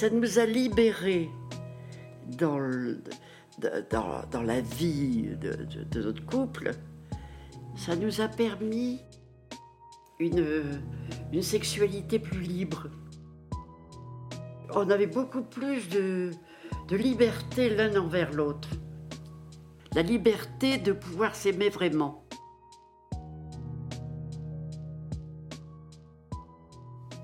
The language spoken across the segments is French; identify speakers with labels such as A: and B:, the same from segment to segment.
A: ça nous a libérés dans, dans, la vie de, notre couple. Ça nous a permis une, une sexualité plus libre. On avait beaucoup plus de, de liberté l'un envers l'autre. La liberté de pouvoir s'aimer vraiment.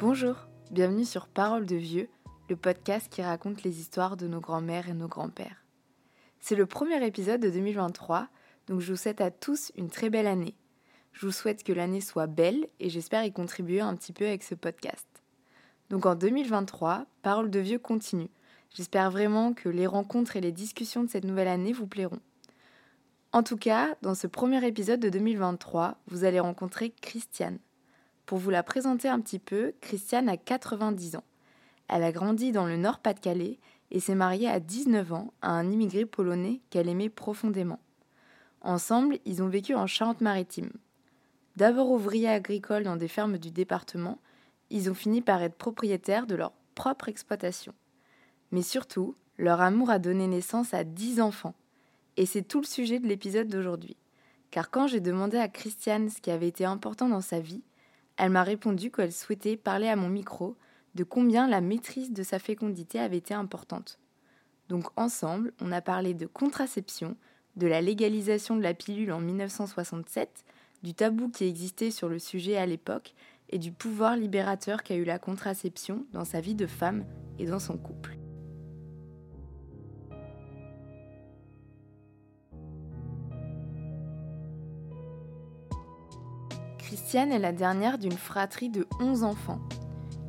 B: Bonjour, bienvenue sur Parole de Vieux, le podcast qui raconte les histoires de nos grands-mères et nos grands-pères. C'est le premier épisode de 2023, donc je vous souhaite à tous une très belle année. Je vous souhaite que l'année soit belle et j'espère y contribuer un petit peu avec ce podcast. Donc en 2023, Parole de Vieux continue. J'espère vraiment que les rencontres et les discussions de cette nouvelle année vous plairont. En tout cas, dans ce premier épisode de 2023, vous allez rencontrer Christiane. Pour vous la présenter un petit peu, Christiane a 90 ans. Elle a grandi dans le Nord-Pas-de-Calais et s'est mariée à 19 ans à un immigré polonais qu'elle aimait profondément. Ensemble, ils ont vécu en Charente-Maritime. D'abord ouvriers agricoles dans des fermes du département, ils ont fini par être propriétaires de leur propre exploitation. Mais surtout, leur amour a donné naissance à 10 enfants. Et c'est tout le sujet de l'épisode d'aujourd'hui. Car quand j'ai demandé à Christiane ce qui avait été important dans sa vie, elle m'a répondu qu'elle souhaitait parler à mon micro de combien la maîtrise de sa fécondité avait été importante. Donc ensemble, on a parlé de contraception, de la légalisation de la pilule en 1967, du tabou qui existait sur le sujet à l'époque et du pouvoir libérateur qu'a eu la contraception dans sa vie de femme et dans son couple. Christiane est la dernière d'une fratrie de 11 enfants.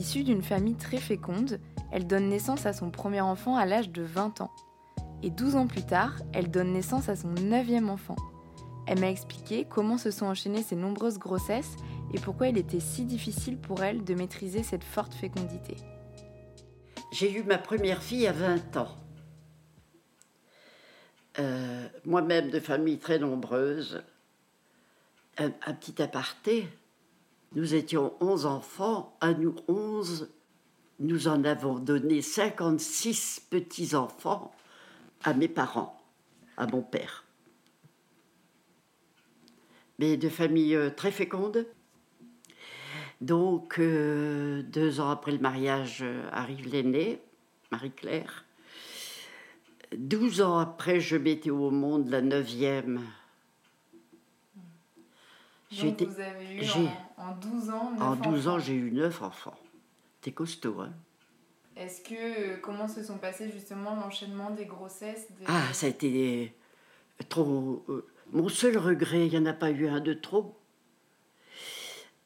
B: Issue d'une famille très féconde, elle donne naissance à son premier enfant à l'âge de 20 ans. Et 12 ans plus tard, elle donne naissance à son neuvième enfant. Elle m'a expliqué comment se sont enchaînées ces nombreuses grossesses et pourquoi il était si difficile pour elle de maîtriser cette forte fécondité.
A: J'ai eu ma première fille à 20 ans. Euh, moi-même de famille très nombreuse, un, petit aparté. Nous étions 11 enfants, à nous 11, nous en avons donné 56 petits-enfants à mes parents, à mon père. Mais de famille euh, très féconde. Donc, euh, deux ans après le mariage, euh, arrive l'aînée, Marie-Claire. Douze ans après, je mettais au monde la neuvième,
B: donc vous avez eu en, 12 ans
A: En 12 ans, j'ai eu 9 enfants. T'es costaud, hein
B: Est-ce que, comment se sont passés justement l'enchaînement des grossesses
A: Ah, ça a été trop... Euh, mon seul regret, il n'y en a pas eu un de trop.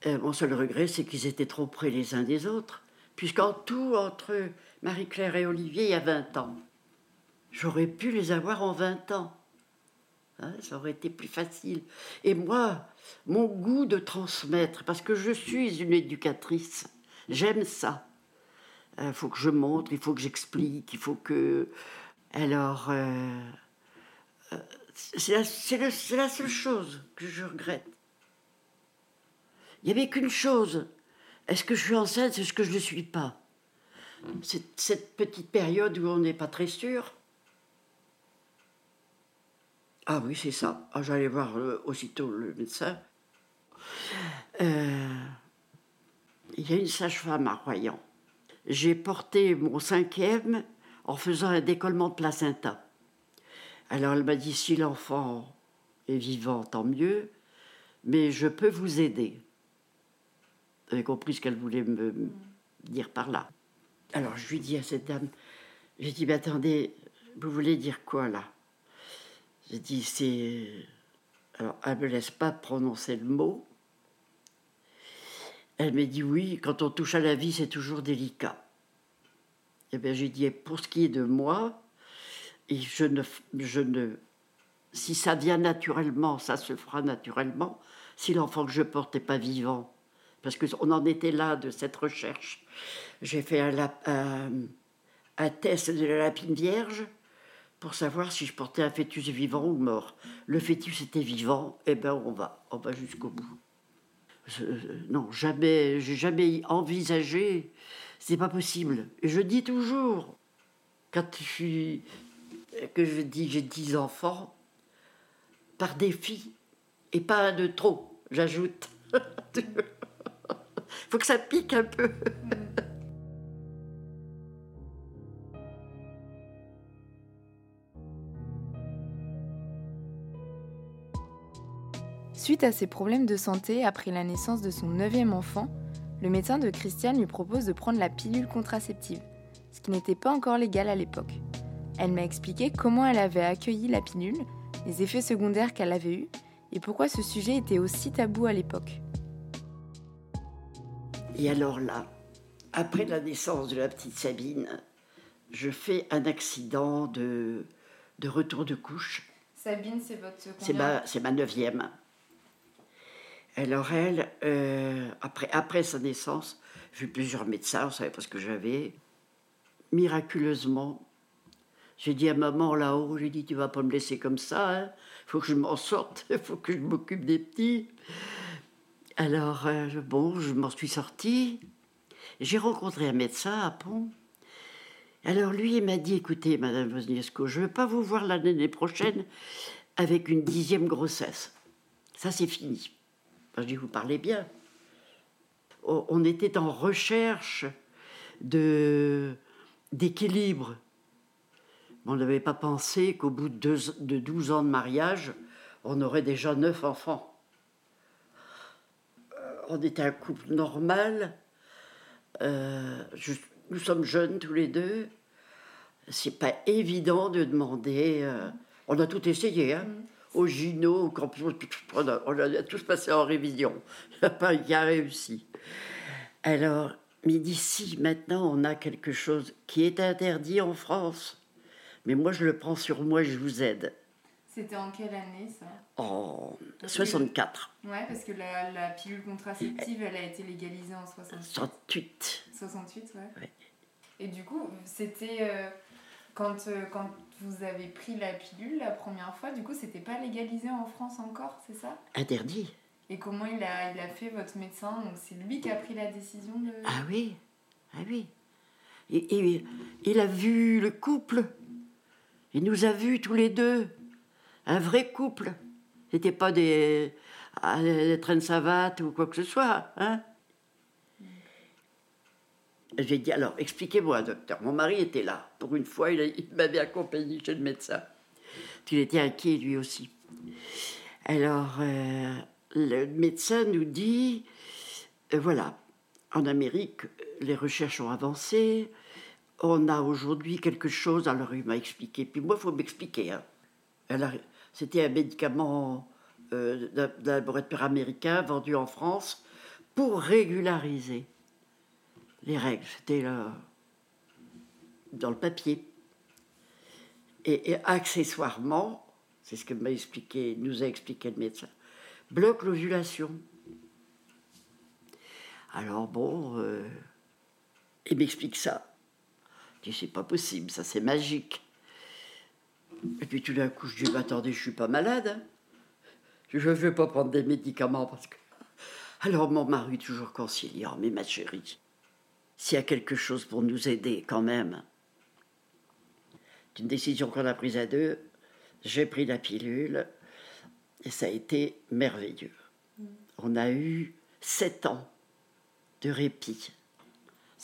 A: Euh, mon seul regret, c'est qu'ils étaient trop près les uns des autres. Puisqu'en tout, entre Marie-Claire et Olivier, il y a 20 ans. J'aurais pu les avoir en 20 ans. Hein, ça aurait été plus facile. Et moi, mon goût de transmettre, parce que je suis une éducatrice, j'aime ça. Il faut que je montre, il faut que j'explique, il faut que... Alors, euh, euh, c'est la, seule chose que je regrette. Il n'y avait qu'une chose. Est-ce que je suis enceinte C'est ce que je ne suis pas? Cette petite période où on n'est pas très sûr, ah oui, c'est ça. Ah, J'allais voir euh, aussitôt le médecin. Euh, il y a une sage-femme à Royan. J'ai porté mon cinquième en faisant un décollement de placenta. Alors elle m'a dit si l'enfant est vivant, tant mieux, mais je peux vous aider. Avez compris ce qu'elle voulait me dire par là. Alors je lui dis à cette dame, j'ai dit, mais attendez, vous voulez dire quoi là? J'ai dit, c'est. Alors, elle me laisse pas prononcer le mot. Elle m'a dit, oui, quand on touche à la vie, c'est toujours délicat. Eh bien, j'ai dit, pour ce qui est de moi, et je ne, je ne. Si ça vient naturellement, ça se fera naturellement. Si l'enfant que je porte n'est pas vivant, parce qu'on en était là de cette recherche, j'ai fait un test de la lapine vierge pour savoir si je portais un fœtus vivant ou mort. Le fœtus était vivant, et eh ben on va, on va jusqu'au bout. non, jamais, j'ai jamais envisagé C'est pas possible. Et je dis toujours, quand je suis, que je dis j'ai dix enfants, par défi, et pas de trop, j'ajoute. Faut que ça pique un peu.
B: Suite à ses problèmes de santé après la naissance de son neuvième enfant, le médecin de Christiane lui propose de prendre la pilule contraceptive, ce qui n'était pas encore légal à l'époque. Elle m'a expliqué comment elle avait accueilli la pilule, les effets secondaires qu'elle avait eus et pourquoi ce sujet était aussi tabou à l'époque.
A: Et alors là, après la naissance de la petite Sabine, je fais un accident de, de retour de couche.
B: Sabine, c'est votre
A: C'est ma, c'est ma neuvième. Alors elle, euh, après, sa naissance, j'ai vu plusieurs médecins, on savait pas ce que j'avais. Miraculeusement, j'ai dit à maman là-haut, j'ai dit tu vas pas me laisser comme ça, il hein. faut que je m'en sorte, faut que je m'occupe des petits. Alors euh, bon, je m'en suis sortie. J'ai rencontré un médecin à Pont. Alors lui, il m'a dit écoutez, Madame Wozniewsko, je ne veux pas vous voir l'année prochaine avec une dixième grossesse. Ça, c'est fini. Je dis vous parlez bien. On était en recherche d'équilibre on n'avait pas pensé qu'au bout de, de 12 ans de mariage, on aurait déjà neuf enfants. Euh, on était un couple normal. Euh, nous sommes jeunes tous les deux. C'est pas évident de demander. Euh, on a tout essayé, hein. Mm. Au au campus, on a, tous passé en révision. Il n'y a pas qui a réussi. Alors, mais d'ici, maintenant, on a quelque chose qui est interdit en France mais moi, je le prends sur moi, je vous aide.
B: C'était en quelle année ça?
A: En 64.
B: Ouais, parce que la, la, pilule contraceptive, elle a été légalisée en 68. 68, ouais. Et du coup, c'était euh, quand, euh, quand vous avez pris la pilule la première fois, du coup, c'était pas légalisé en France encore, c'est ça?
A: Interdit.
B: Et comment il a, il a fait votre médecin? Donc c'est lui qui a pris la décision de...
A: Ah oui, ah oui. Et, et il a vu le couple il nous a vus tous les deux. Un vrai couple. C'était pas des, ah, des trains de savate ou quoi que ce soit. Hein J'ai dit alors, expliquez-moi, docteur. Mon mari était là. Pour une fois, il, m'avait accompagné chez le médecin. Il était inquiet lui aussi. Alors, euh, le médecin nous dit euh, voilà, en Amérique, les recherches ont avancé, on a aujourd'hui quelque chose, alors il m'a expliqué, puis moi il faut m'expliquer. Hein. C'était un médicament euh, d'un laboratoire américain vendu en France pour régulariser les règles. C'était là, dans le papier. Et, accessoirement, c'est ce que m'a expliqué, nous a expliqué le médecin, bloque l'ovulation. Alors bon, euh, il m'explique ça c'est pas possible, ça c'est magique. Et puis tout d'un coup, je dis, bah, attendez, je suis pas malade. Hein. Je ne veux pas prendre des médicaments parce que. Alors mon mari, toujours conciliant, mais ma chérie, s'il y a quelque chose pour nous aider quand même, c'est une décision qu'on a prise à deux. J'ai pris la pilule et ça a été merveilleux. On a eu sept ans de répit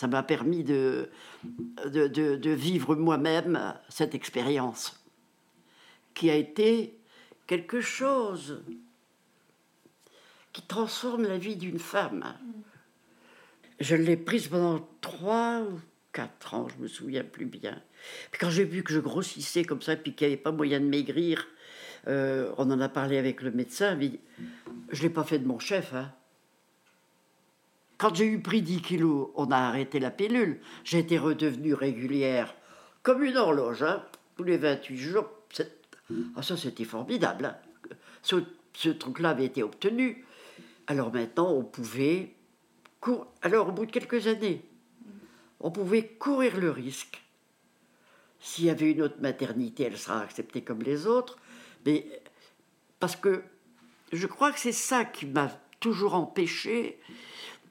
A: ça m'a permis de, de, vivre moi-même cette expérience, qui a été quelque chose qui transforme la vie d'une femme. Je l'ai prise pendant trois ou quatre ans, je me souviens plus bien. Puis quand j'ai vu que je grossissais comme ça, puis qu'il n'y avait pas moyen de maigrir, euh, on en a parlé avec le médecin, mais je ne l'ai pas fait de mon chef. Hein. Quand j'ai eu pris 10 kilos, on a arrêté la pilule. J'ai été redevenue régulière, comme une horloge, hein, tous les 28 jours. Ah, ça, c'était formidable. Hein. Ce, truc-là avait été obtenu. Alors maintenant, on pouvait. Alors, au bout de quelques années, on pouvait courir le risque. S'il y avait une autre maternité, elle sera acceptée comme les autres. Mais parce que je crois que c'est ça qui m'a toujours empêché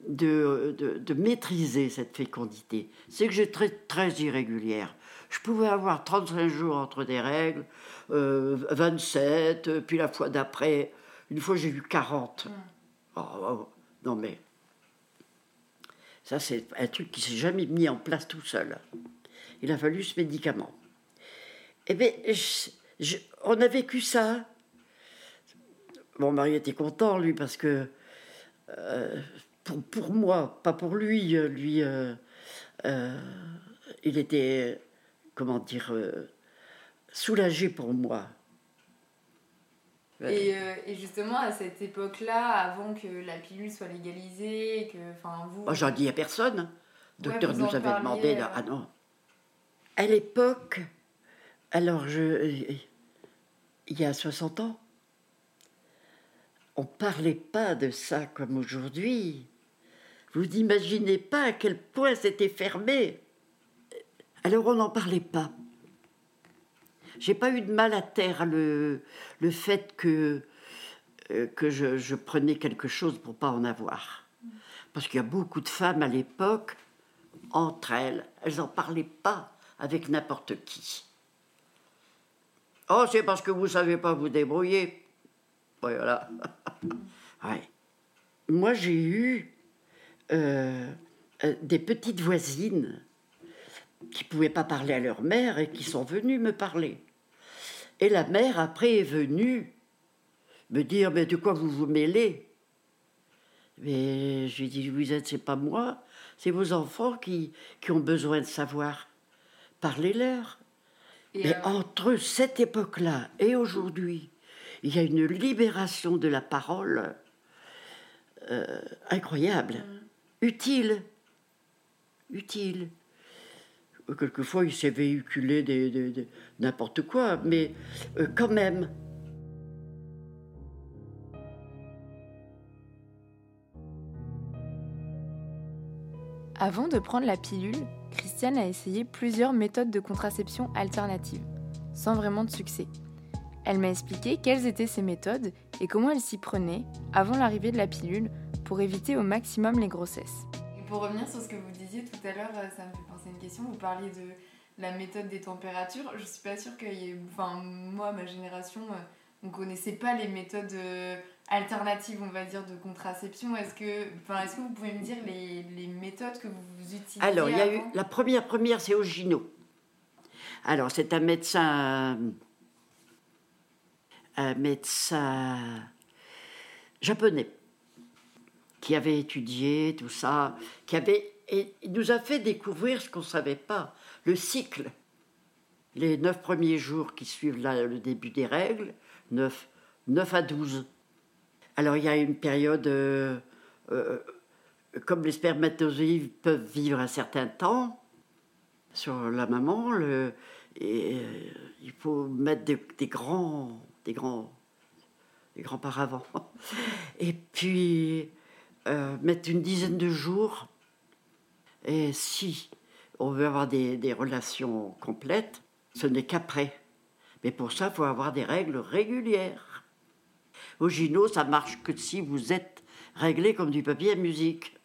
A: de, de, maîtriser cette fécondité. C'est que j'étais très, très irrégulière. Je pouvais avoir 35 jours entre des règles, 27, euh, puis la fois d'après, une fois j'ai eu 40. non mais, ça c'est un truc qui s'est jamais mis en place tout seul. Il a fallu ce médicament. Eh bien, on a vécu ça. Mon mari était content, lui, parce que euh, pour, moi, pas pour lui, lui, euh, euh, il était, comment dire, soulagé pour moi.
B: Et, justement, à cette époque-là, avant que la pilule soit légalisée, que, enfin, vous...
A: Oh, j'en dis à personne. Le docteur nous avait demandé, là, ah non. À l'époque, alors je... Il y a 60 ans, on ne parlait pas de ça comme aujourd'hui. Vous n'imaginez pas à quel point c'était fermé. Alors on n'en parlait pas. J'ai pas eu de mal à terre le, le fait que, euh, que je, prenais quelque chose pour pas en avoir. Parce qu'il y a beaucoup de femmes à l'époque, entre elles, elles n'en parlaient pas avec n'importe qui. Oh, c'est parce que vous savez pas vous débrouiller. Voilà. ouais. Moi, j'ai eu euh, euh, des petites voisines qui pouvaient pas parler à leur mère et qui sont venues me parler. Et la mère, après, est venue me dire Mais de quoi vous vous mêlez? Mais j'ai dit Vous êtes, c'est pas moi, c'est vos enfants qui, qui ont besoin de savoir. Parlez-leur. Mais euh, entre cette époque-là et aujourd'hui, il y a une libération de la parole euh, incroyable, mm. utile, utile. Quelquefois, il s'est véhiculé des, n'importe quoi, mais euh, quand même.
B: Avant de prendre la pilule, Christiane a essayé plusieurs méthodes de contraception alternatives, sans vraiment de succès. Elle m'a expliqué quelles étaient ces méthodes et comment elle s'y prenait avant l'arrivée de la pilule pour éviter au maximum les grossesses. Pour revenir sur ce que vous disiez tout à l'heure, ça me fait penser à une question. Vous parliez de la méthode des températures. Je suis pas sûre qu'il y ait. Enfin, moi, ma génération, euh, on connaissait pas les méthodes euh, alternatives, on va dire, de contraception. Est-ce que, enfin, est-ce que vous pouvez me dire les, les méthodes que vous utilisez
A: Alors, il y a eu la première, première, c'est Ogino. Alors, c'est un médecin un médecin japonais qui avait étudié tout ça, qui avait et nous a fait découvrir ce qu'on ne savait pas, le cycle. Les neuf premiers jours qui suivent le début des règles, neuf, à douze. Alors il y a une période, euh, euh, comme les spermatozoïdes peuvent vivre un certain temps sur la maman, le, et, euh, il faut mettre des grands des grands, des grands paravents. Et puis, euh, mettre une dizaine de jours. Et si on veut avoir des, relations complètes, ce n'est qu'après. Mais pour ça, il faut avoir des règles régulières. Au gyno, ça marche que si vous êtes réglé comme du papier à musique.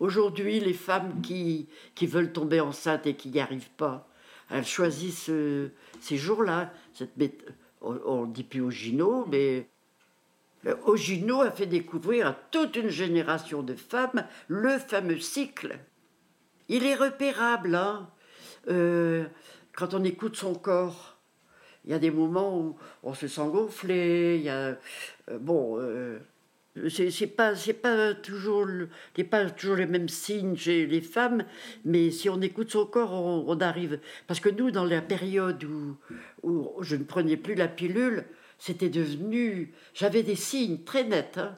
A: Aujourd'hui, les femmes qui, qui veulent tomber enceintes et qui n'y arrivent pas, elles choisissent euh, ces jours-là, cette on ne dit plus Ogino, mais Ogino a fait découvrir à toute une génération de femmes le fameux cycle. Il est repérable, hein euh, quand on écoute son corps. Il y a des moments où on se sent gonflé, il y a, euh, bon, euh, c'est pas c'est pas toujours pas toujours les mêmes signes chez les femmes mais si on écoute son corps on, arrive parce que nous dans la période où je ne prenais plus la pilule c'était devenu j'avais des signes très nets hein.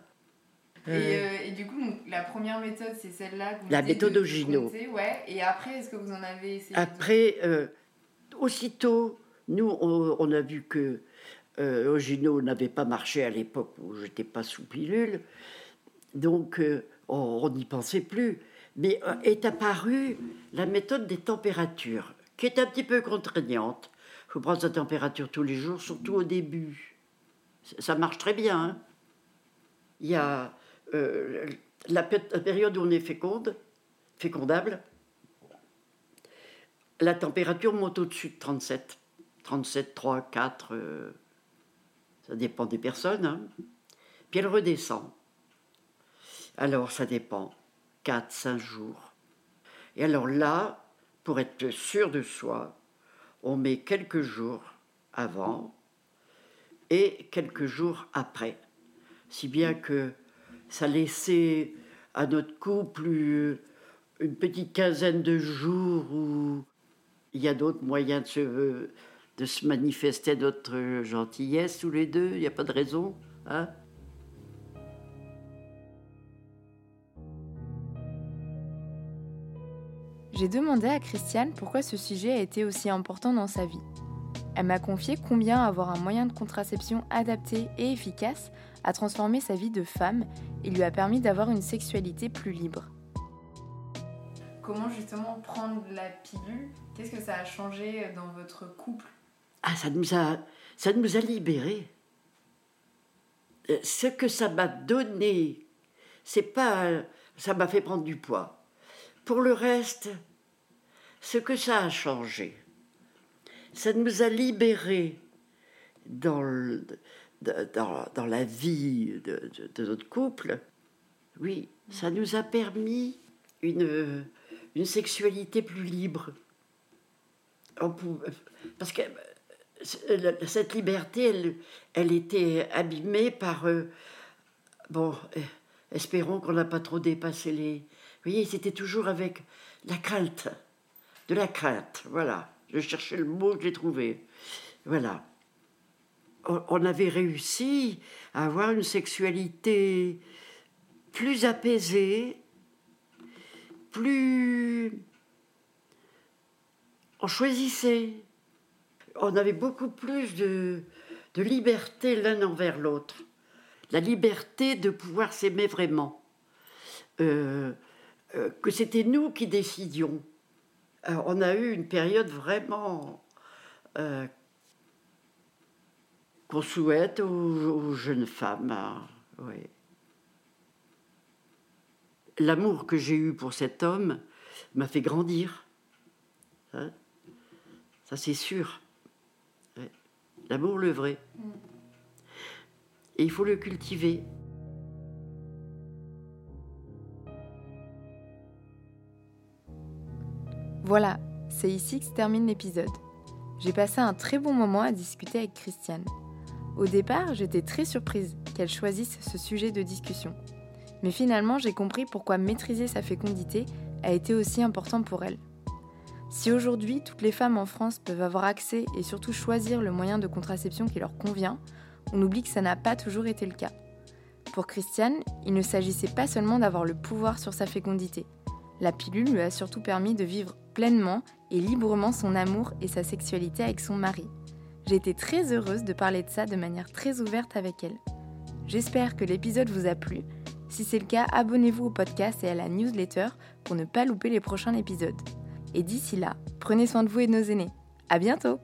B: et, euh, et, du coup la première méthode c'est celle-là
A: la méthode Ogino
B: ouais et après est-ce que vous en avez essayé
A: après euh, aussitôt nous on, a vu que euh, Ogino n'avait pas marché à l'époque où j'étais pas sous pilule, donc euh, on n'y pensait plus. Mais euh, est apparue la méthode des températures, qui est un petit peu contraignante. Faut prendre sa température tous les jours, surtout au début. Ça marche très bien. Hein. Il y a la, période où on est féconde, fécondable, la température monte au-dessus de 37. 37, 3, 4, ça dépend des personnes. Hein. Puis elle redescend. Alors ça dépend. 4, 5 jours. Et alors là, pour être sûr de soi, on met quelques jours avant et quelques jours après. Si bien que ça laissait à notre couple une petite quinzaine de jours où il y a d'autres moyens de se, de se manifester notre gentillesse tous les deux, il n'y a pas de raison. Hein
B: J'ai demandé à Christiane pourquoi ce sujet a été aussi important dans sa vie. Elle m'a confié combien avoir un moyen de contraception adapté et efficace a transformé sa vie de femme et lui a permis d'avoir une sexualité plus libre. Comment justement prendre la pilule? Qu'est-ce que ça a changé dans votre couple?
A: Ah, ça nous a, ça nous a libérés. Euh, ce que ça m'a donné, c'est pas, ça m'a fait prendre du poids. Pour le reste, ce que ça a changé, ça nous a libérés dans, dans, la vie de, notre couple. Oui, ça nous a permis une, une sexualité plus libre. parce que cette liberté, elle, elle était abîmée par... Euh, bon, espérons qu'on n'a pas trop dépassé les... Voyez, c'était toujours avec la crainte. De la crainte, voilà. Je cherchais le mot, je l'ai trouvé. Voilà. On avait réussi à avoir une sexualité plus apaisée, plus... On choisissait. On avait beaucoup plus de, de liberté l'un envers l'autre. La liberté de pouvoir s'aimer vraiment. Euh, euh, que c'était nous qui décidions. on a eu une période vraiment euh, qu'on souhaite aux, jeunes femmes. Hein, L'amour que j'ai eu pour cet homme m'a fait grandir. Hein. Ça, c'est sûr. L'amour, le vrai. Mm. Et il faut le cultiver.
B: Voilà, c'est ici que se termine l'épisode. J'ai passé un très bon moment à discuter avec Christiane. Au départ, j'étais très surprise qu'elle choisisse ce sujet de discussion. Mais finalement, j'ai compris pourquoi maîtriser sa fécondité a été aussi important pour elle. Si aujourd'hui toutes les femmes en France peuvent avoir accès et surtout choisir le moyen de contraception qui leur convient, on oublie que ça n'a pas toujours été le cas. Pour Christiane, il ne s'agissait pas seulement d'avoir le pouvoir sur sa fécondité. La pilule lui a surtout permis de vivre pleinement et librement son amour et sa sexualité avec son mari. J'ai été très heureuse de parler de ça de manière très ouverte avec elle. J'espère que l'épisode vous a plu. Si c'est le cas, abonnez-vous au podcast et à la newsletter pour ne pas louper les prochains épisodes. Et d'ici là, prenez soin de vous et de nos aînés. À bientôt!